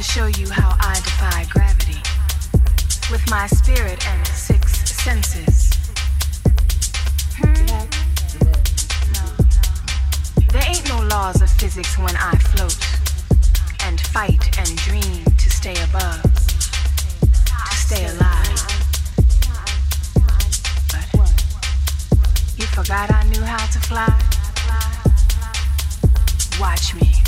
to show you how I defy gravity with my spirit and six senses. Hmm? There ain't no laws of physics when I float and fight and dream to stay above, to stay alive. But you forgot I knew how to fly? Watch me.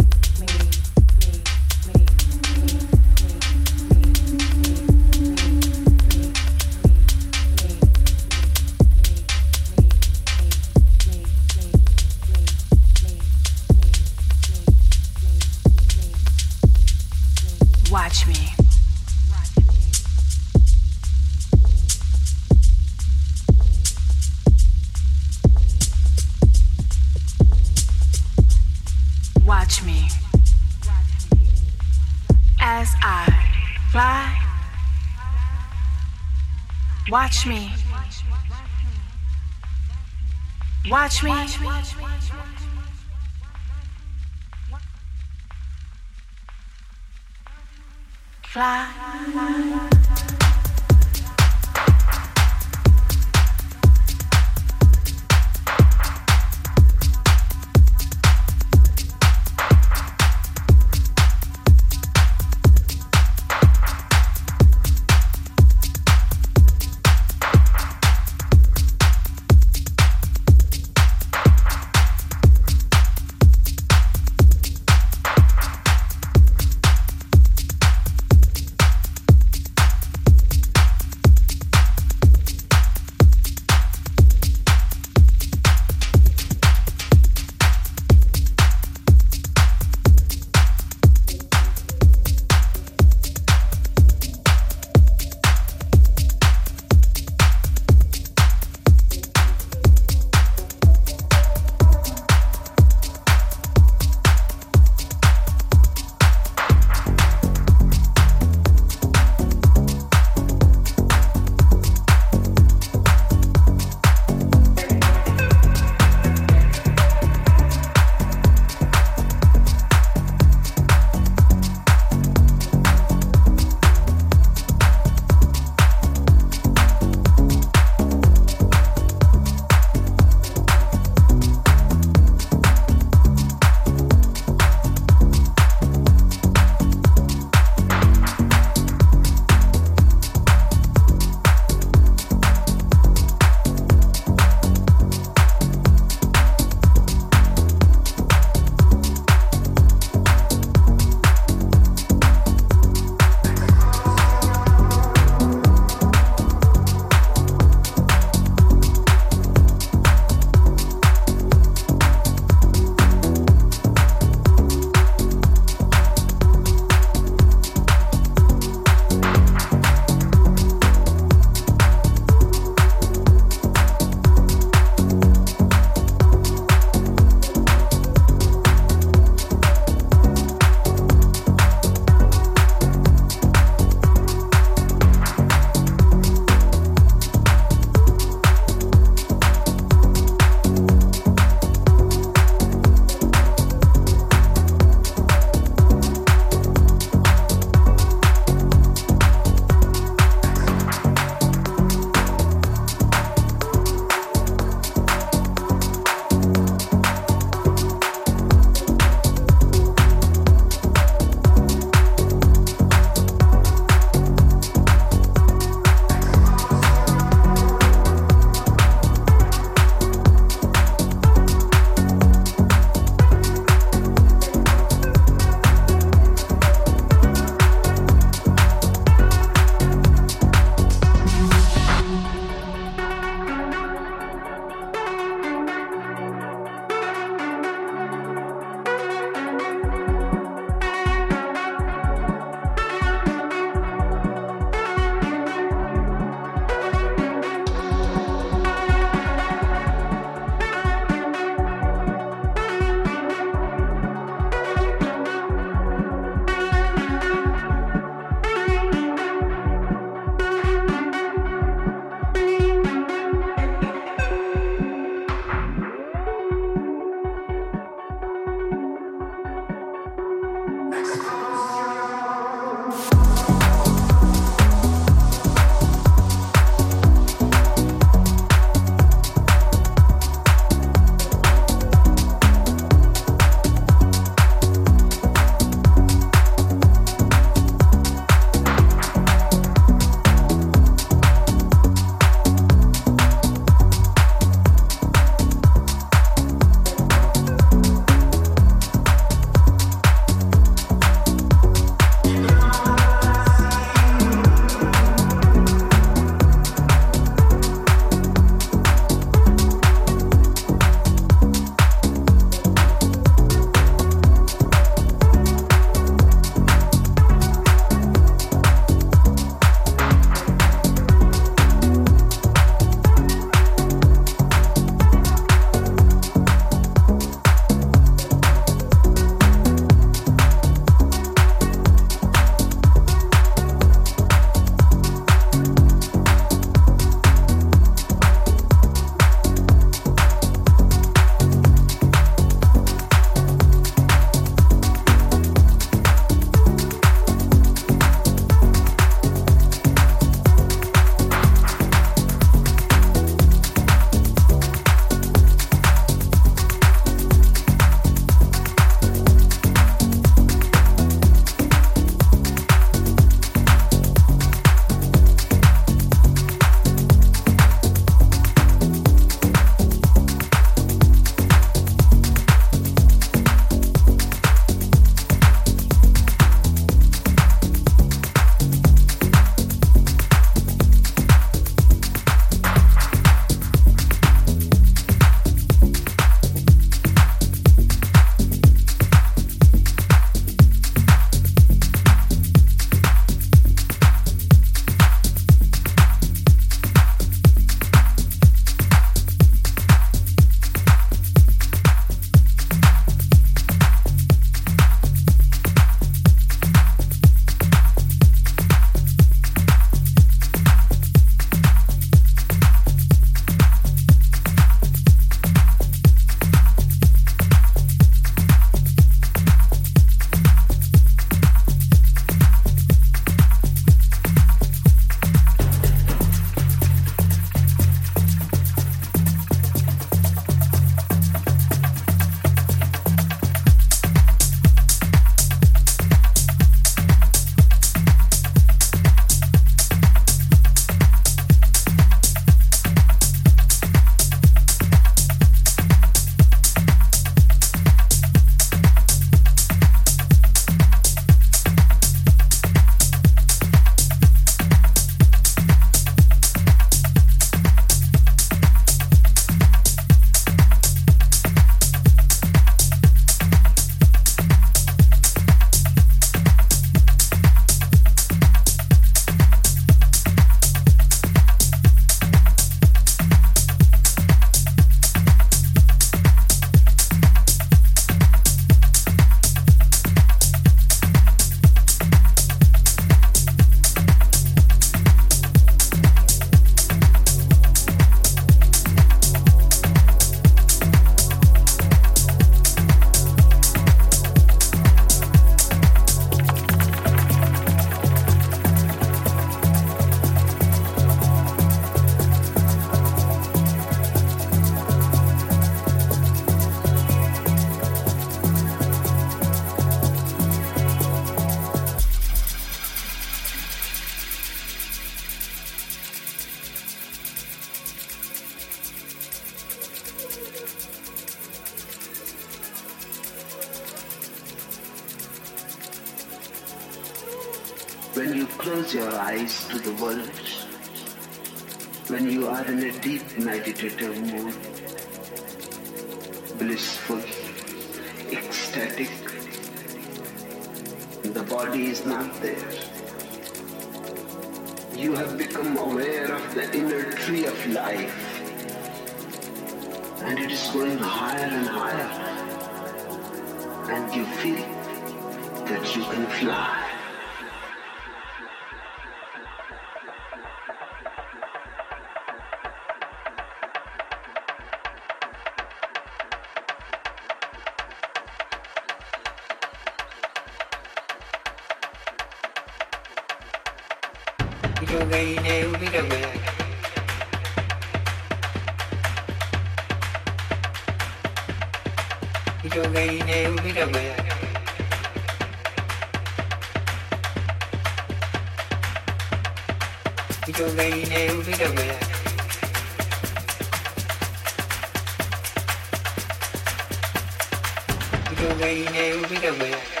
Nêu biết đâu về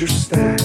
understand.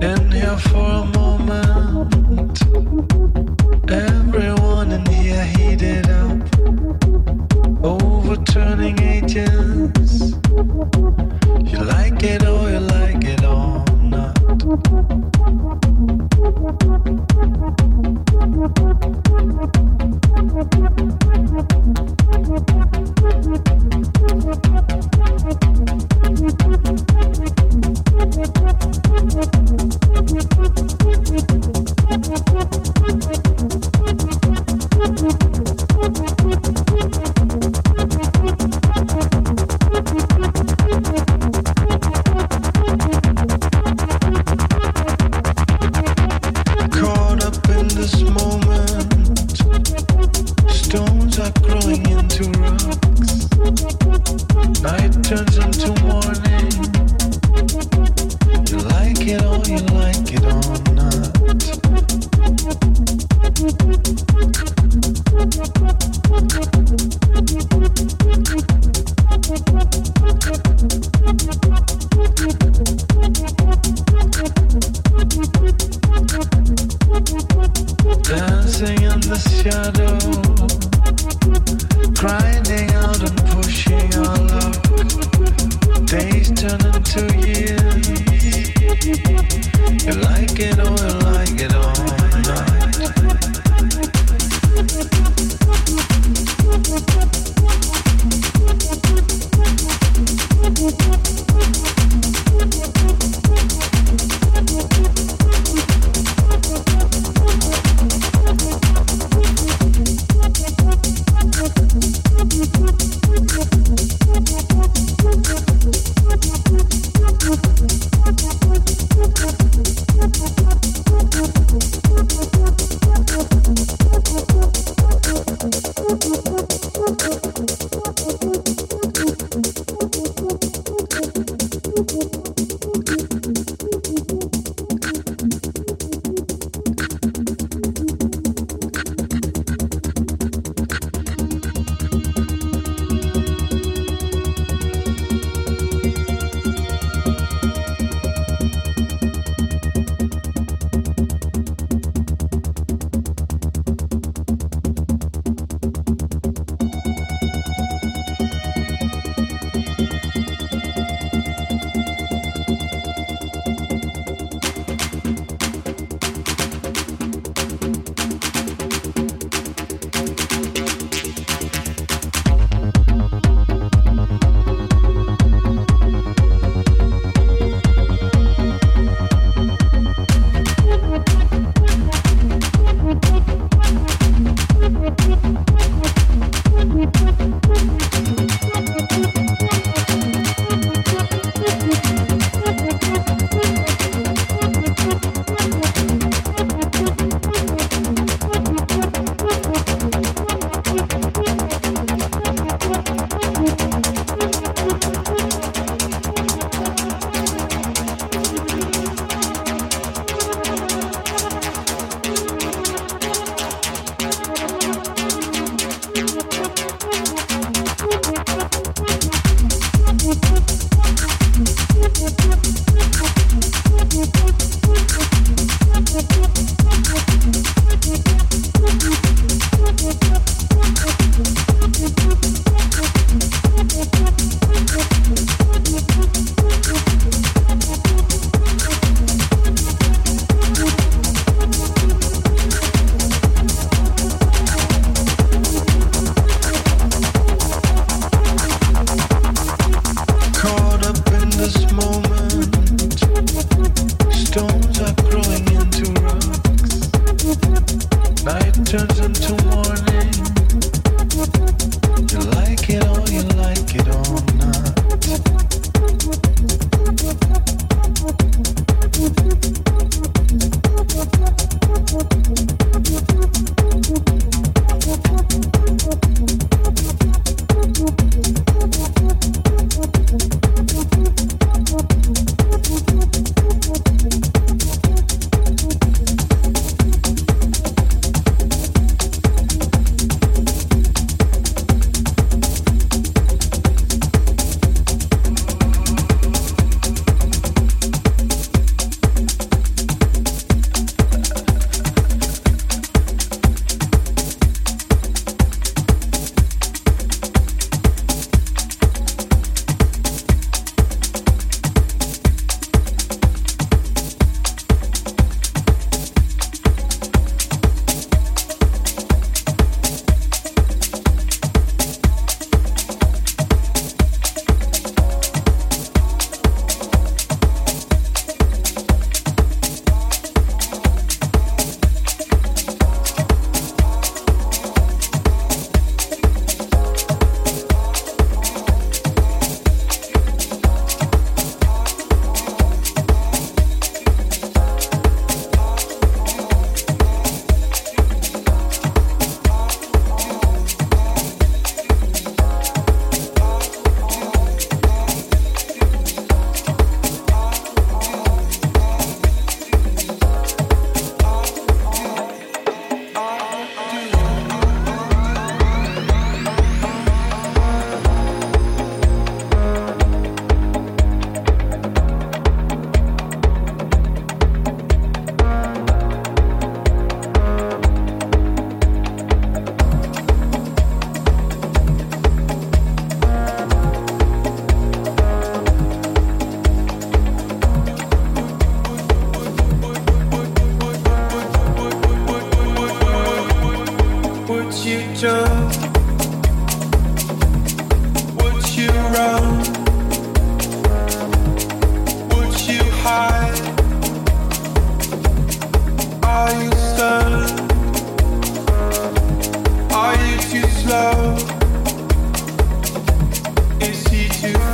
And here for a moment.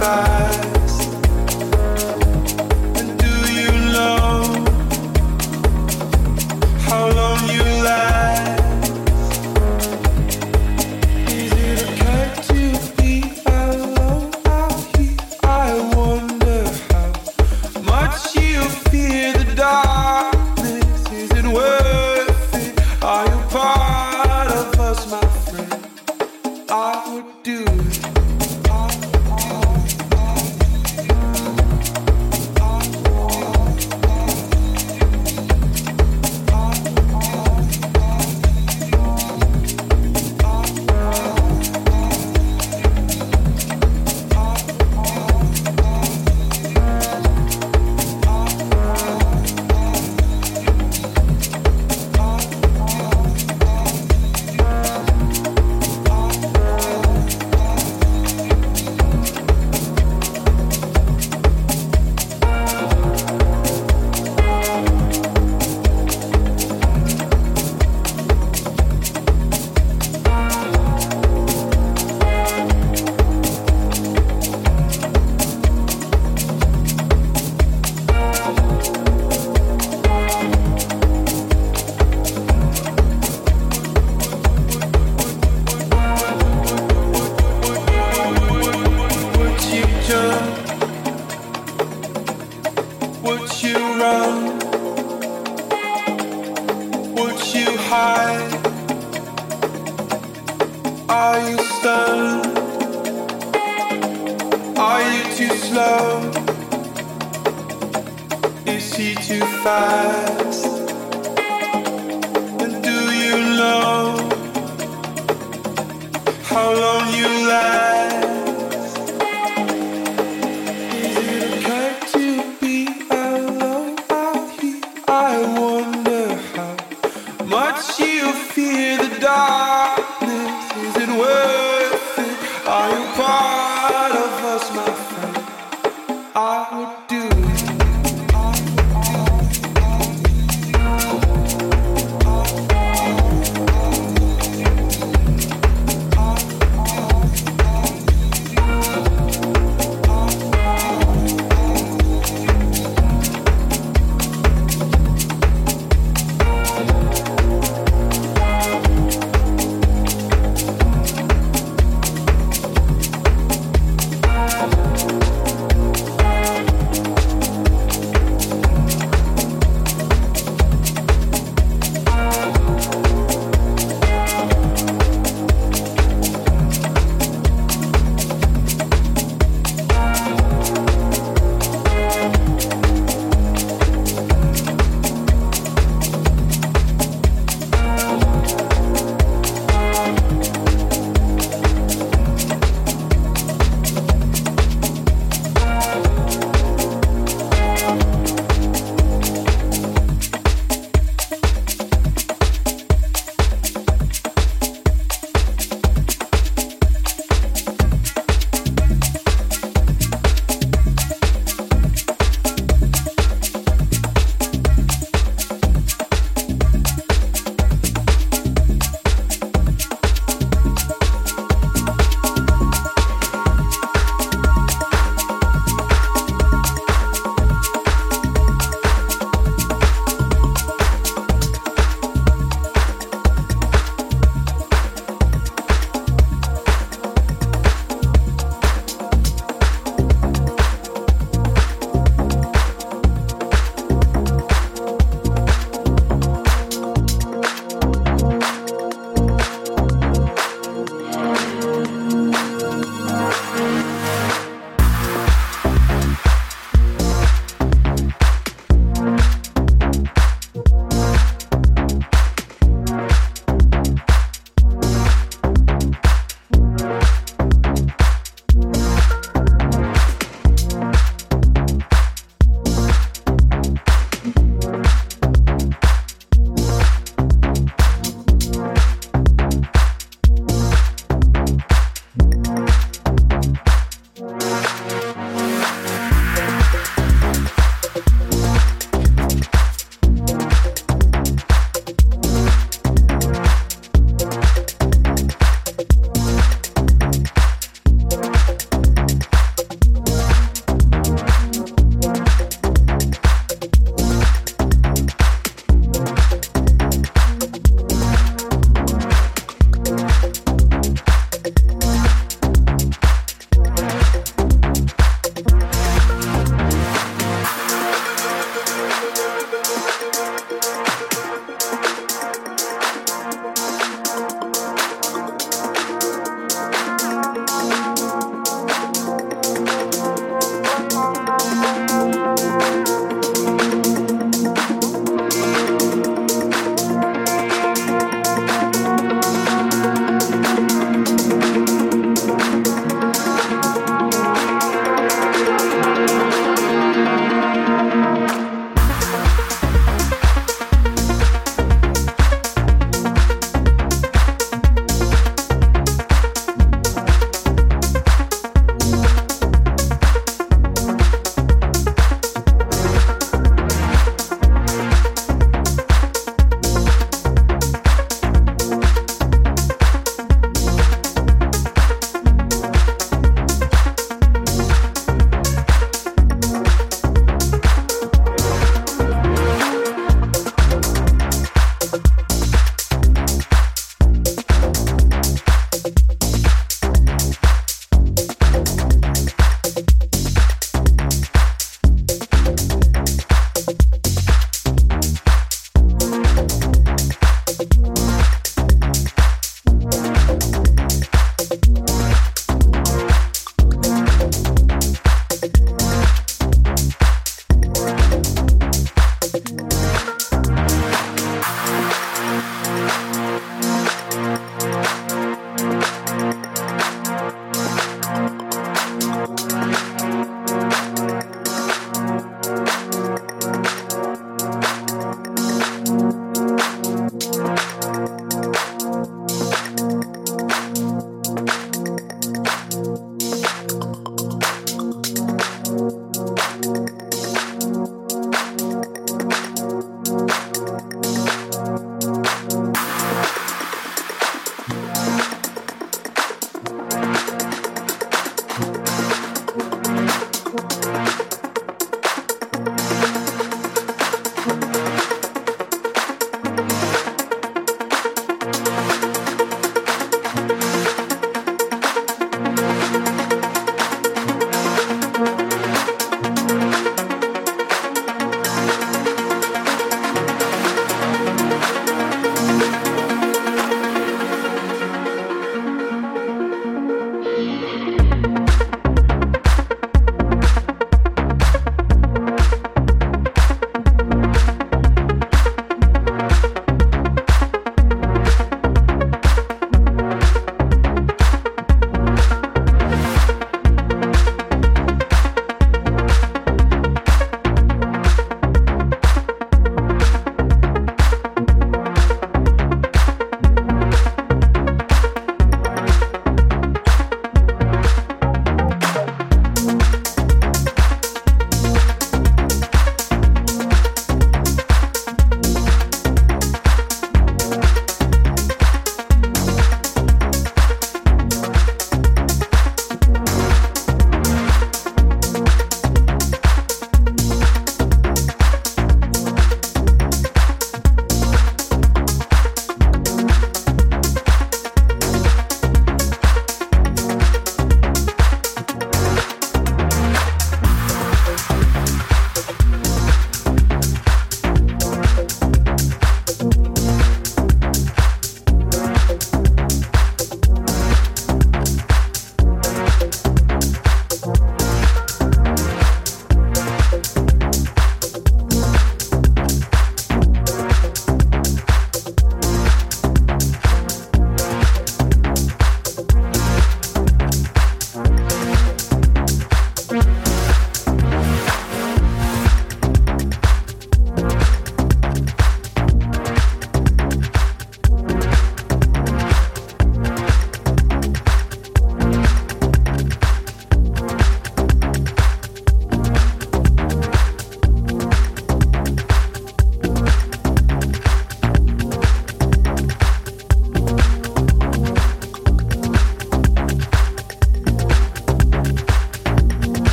fire